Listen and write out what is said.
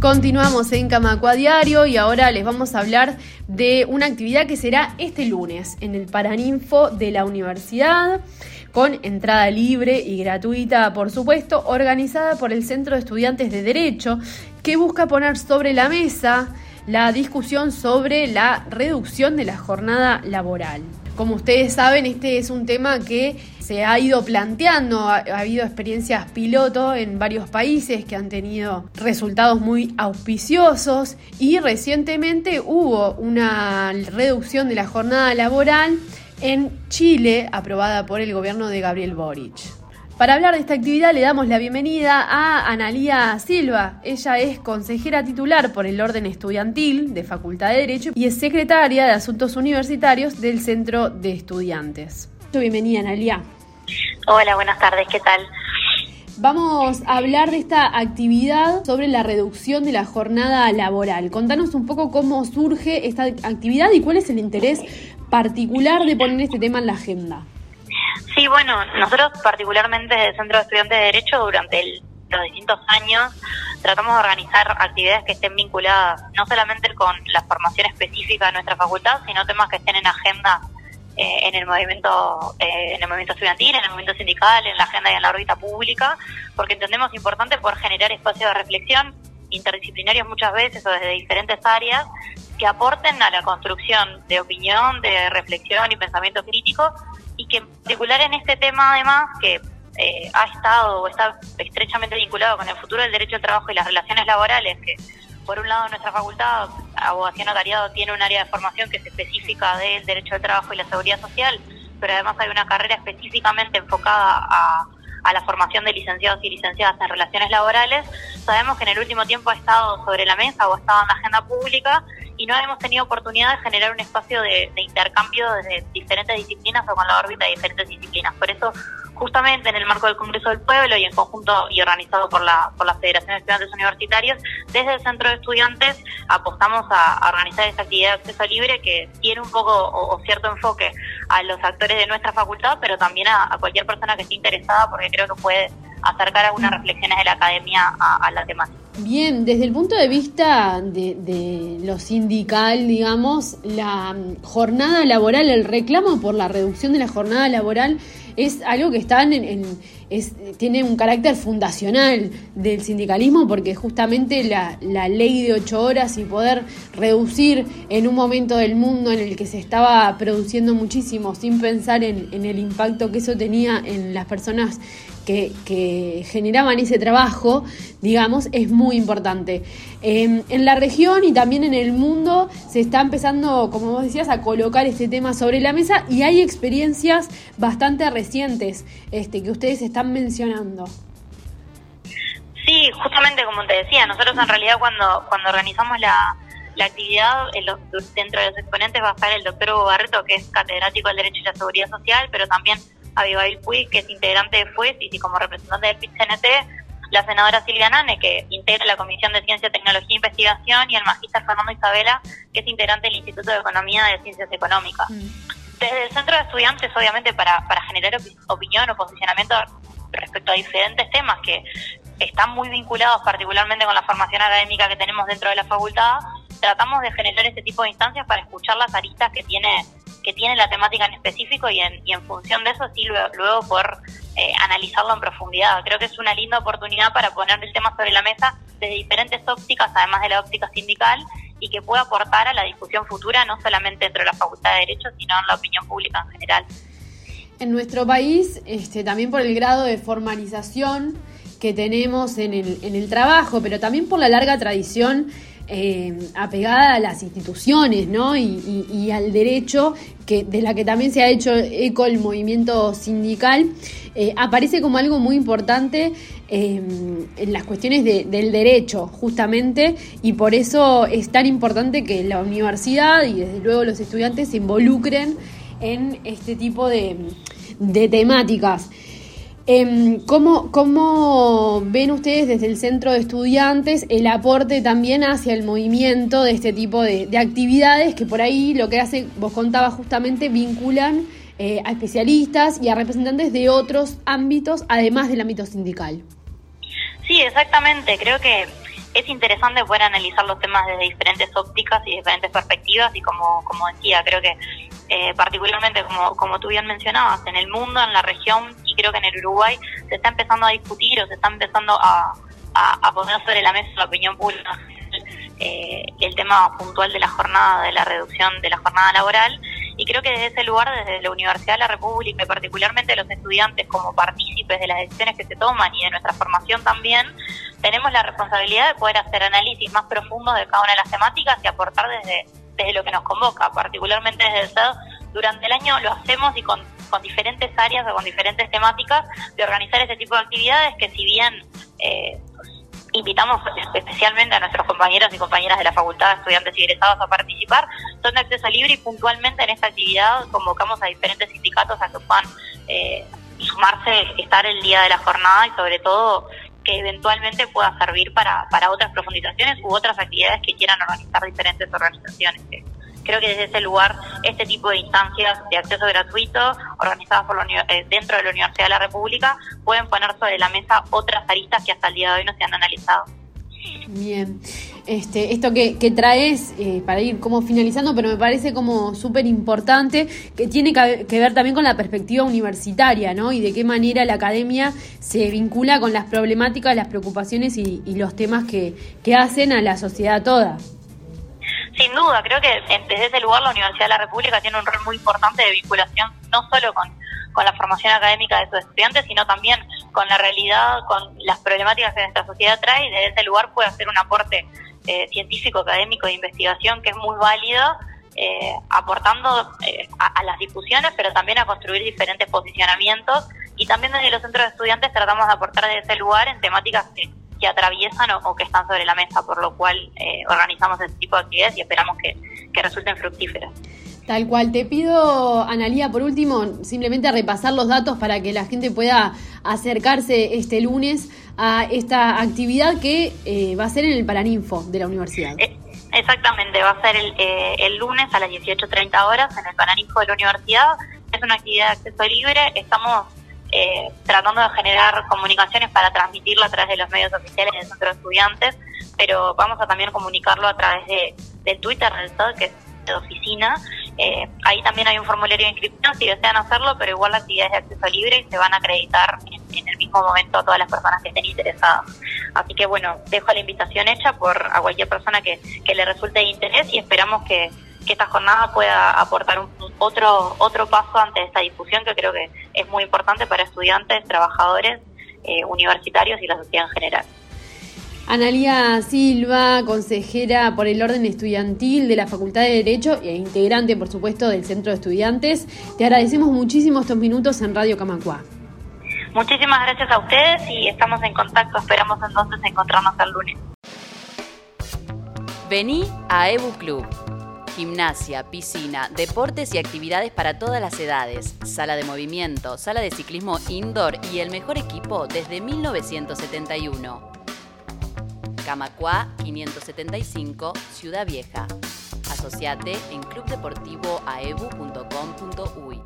Continuamos en Camacua Diario y ahora les vamos a hablar de una actividad que será este lunes en el Paraninfo de la Universidad, con entrada libre y gratuita, por supuesto, organizada por el Centro de Estudiantes de Derecho, que busca poner sobre la mesa la discusión sobre la reducción de la jornada laboral. Como ustedes saben, este es un tema que se ha ido planteando, ha, habido experiencias piloto en varios países que han tenido resultados muy auspiciosos y recientemente hubo una reducción de la jornada laboral en Chile aprobada por el gobierno de Gabriel Boric. Para hablar de esta actividad le damos la bienvenida a Analía Silva. Ella es consejera titular por el orden estudiantil de Facultad de Derecho y es secretaria de Asuntos Universitarios del Centro de Estudiantes. Bienvenida, Analía. Hola, buenas tardes, ¿qué tal? Vamos a hablar de esta actividad sobre la reducción de la jornada laboral. Contanos un poco cómo surge esta actividad y cuál es el interés particular de poner este tema en la agenda. Sí, bueno, nosotros particularmente desde el Centro de Estudiantes de Derecho durante los distintos años tratamos de organizar actividades que estén vinculadas no solamente con la formación específica de nuestra facultad, sino temas que estén en agenda eh, en el movimiento eh, en el movimiento estudiantil, en el movimiento sindical, en la agenda y en la órbita pública, porque entendemos importante poder generar espacios de reflexión interdisciplinarios muchas veces o desde diferentes áreas que aporten a la construcción de opinión, de reflexión y pensamiento crítico y que en particular en este tema además que eh, ha estado o está estrechamente vinculado con el futuro del derecho al trabajo y las relaciones laborales, que por un lado nuestra facultad, Abogacía Notariado, tiene un área de formación que es específica del derecho al trabajo y la seguridad social, pero además hay una carrera específicamente enfocada a, a la formación de licenciados y licenciadas en relaciones laborales, sabemos que en el último tiempo ha estado sobre la mesa o ha estado en la agenda pública y no hemos tenido oportunidad de generar un espacio de, intercambio desde diferentes disciplinas o con la órbita de diferentes disciplinas. Por eso, justamente en el marco del Congreso del Pueblo y en conjunto y organizado por la, por la Federación de Estudiantes Universitarios, desde el Centro de Estudiantes apostamos a, organizar esta actividad de acceso libre que tiene un poco o, cierto enfoque a los actores de nuestra facultad, pero también a, cualquier persona que esté interesada, porque creo que puede acercar algunas reflexiones de la academia a la temática. Bien, desde el punto de vista de, lo sindical, digamos, la jornada laboral, el reclamo por la reducción de la jornada laboral es algo que está en, tiene un carácter fundacional del sindicalismo porque justamente la, ley de ocho horas y poder reducir en un momento del mundo en el que se estaba produciendo muchísimo sin pensar en, el impacto que eso tenía en las personas que, generaban ese trabajo, digamos, es muy importante. Em, en la región y también en el mundo se está empezando, como vos decías, a colocar este tema sobre la mesa y hay experiencias bastante recientes este, que ustedes están mencionando. Sí, justamente como te decía, nosotros en realidad cuando, cuando organizamos la, la actividad, el, dentro de los exponentes va a estar el doctor Hugo Barreto, que es catedrático del Derecho y la Seguridad Social, pero también Abigail Puig, que es integrante de FUES y como representante del PIT-CNT, la senadora Silvia Nane, que integra la Comisión de Ciencia, Tecnología e Investigación, y el magíster Fernando Isabela, que es integrante del Instituto de Economía de Ciencias Económicas. Mm. Desde el Centro de Estudiantes, obviamente, para, para generar opinión o posicionamiento respecto a diferentes temas que están muy vinculados particularmente con la formación académica que tenemos dentro de la facultad, tratamos de generar este tipo de instancias para escuchar las aristas que tiene que tiene la temática en específico y en, y en función de eso sí luego, por eh, analizarlo en profundidad. Creo que es una linda oportunidad para poner el tema sobre la mesa desde diferentes ópticas, además de la óptica sindical, y que pueda aportar a la discusión futura, no solamente dentro de la Facultad de Derecho, sino en la opinión pública en general. En nuestro país, este, también por el grado de formalización que tenemos en el, en el trabajo, pero también por la larga tradición eh, apegada a las instituciones ¿no? y, al derecho, que, de la que también se ha hecho eco el movimiento sindical, eh, aparece como algo muy importante eh, en las cuestiones del derecho, justamente, y por eso es tan importante que la universidad y desde luego los estudiantes se involucren en este tipo de, de temáticas. Eh, ¿cómo, ¿Cómo ven ustedes desde el centro de estudiantes el aporte también hacia el movimiento de este tipo de, actividades que por ahí lo que hace, vos contabas justamente, vinculan eh, a especialistas y a representantes de otros ámbitos, además del ámbito sindical? Sí, exactamente. Creo que es interesante poder analizar los temas desde diferentes ópticas y diferentes perspectivas y como, como decía, creo que eh, particularmente como, como tú bien mencionabas, en el mundo, en la región y creo que en el Uruguay se está empezando a discutir o se está empezando a, a, poner sobre la mesa la opinión pública eh, el tema puntual de la jornada, de la reducción de la jornada laboral. Y creo que desde ese lugar, desde la Universidad de la República y particularmente los estudiantes como partícipes de las decisiones que se toman y de nuestra formación también, tenemos la responsabilidad de poder hacer análisis más profundos de cada una de las temáticas y aportar desde, desde lo que nos convoca, particularmente desde el SED. Durante el año lo hacemos y con, con diferentes áreas o con diferentes temáticas de organizar ese tipo de actividades que si bien eh, invitamos especialmente a nuestros compañeros y compañeras de la Facultad, estudiantes y egresados a participar, son de acceso libre y puntualmente en esta actividad convocamos a diferentes sindicatos a que puedan eh, sumarse, estar el día de la jornada y sobre todo que eventualmente pueda servir para, para otras profundizaciones u otras actividades que quieran organizar diferentes organizaciones creo que desde ese lugar este tipo de instancias de acceso gratuito organizadas por eh, dentro de la Universidad de la República pueden poner sobre la mesa otras aristas que hasta el día de hoy no se han analizado. Bien, este, esto que, traes, eh, para ir como finalizando, pero me parece como súper importante, que tiene que ver también con la perspectiva universitaria, ¿no? Y de qué manera la academia se vincula con las problemáticas, las preocupaciones y, los temas que, que hacen a la sociedad toda. Sin duda, creo que desde ese lugar la Universidad de la República tiene un rol muy importante de vinculación, no solo con, la formación académica de sus estudiantes, sino también con la realidad, con las problemáticas que nuestra sociedad trae desde ese lugar puede hacer un aporte eh, científico, académico de investigación que es muy válido, eh, aportando eh, a, las discusiones, pero también a construir diferentes posicionamientos y también desde los centros de estudiantes tratamos de aportar desde ese lugar en temáticas que que atraviesan o, que están sobre la mesa, por lo cual eh, organizamos este tipo de actividades y esperamos que, resulten fructíferas. Tal cual. Te pido, Analía, por último, simplemente repasar los datos para que la gente pueda acercarse este lunes a esta actividad que eh, va a ser en el Paraninfo de la universidad. Eh, exactamente, va a ser el, el lunes a las 18.30 horas en el Paraninfo de la universidad. Es una actividad de acceso libre. Estamos eh, tratando de generar comunicaciones para transmitirlo a través de los medios oficiales del centro de estudiantes, pero vamos a también comunicarlo a través de, del Twitter del SAD, que es de oficina. Eh, ahí también hay un formulario de inscripción si desean hacerlo, pero igual la actividad es de acceso libre y se van a acreditar en, el mismo momento a todas las personas que estén interesadas. Así que bueno, dejo la invitación hecha por a cualquier persona que, que le resulte de interés y esperamos que, que esta jornada pueda aportar un, otro, otro paso ante esta discusión que creo que es muy importante para estudiantes, trabajadores, eh, universitarios y la sociedad en general. Analía Silva, consejera por el orden estudiantil de la Facultad de Derecho e integrante, por supuesto, del Centro de Estudiantes. Te agradecemos muchísimo estos minutos en Radio Camacua. Muchísimas gracias a ustedes y estamos en contacto. Esperamos entonces encontrarnos el lunes. Vení a Ebu Club gimnasia, piscina, deportes y actividades para todas las edades, sala de movimiento, sala de ciclismo indoor y el mejor equipo desde 1971. Camacua 575, Ciudad Vieja. Asociate en clubdeportivoaebu.com.uy.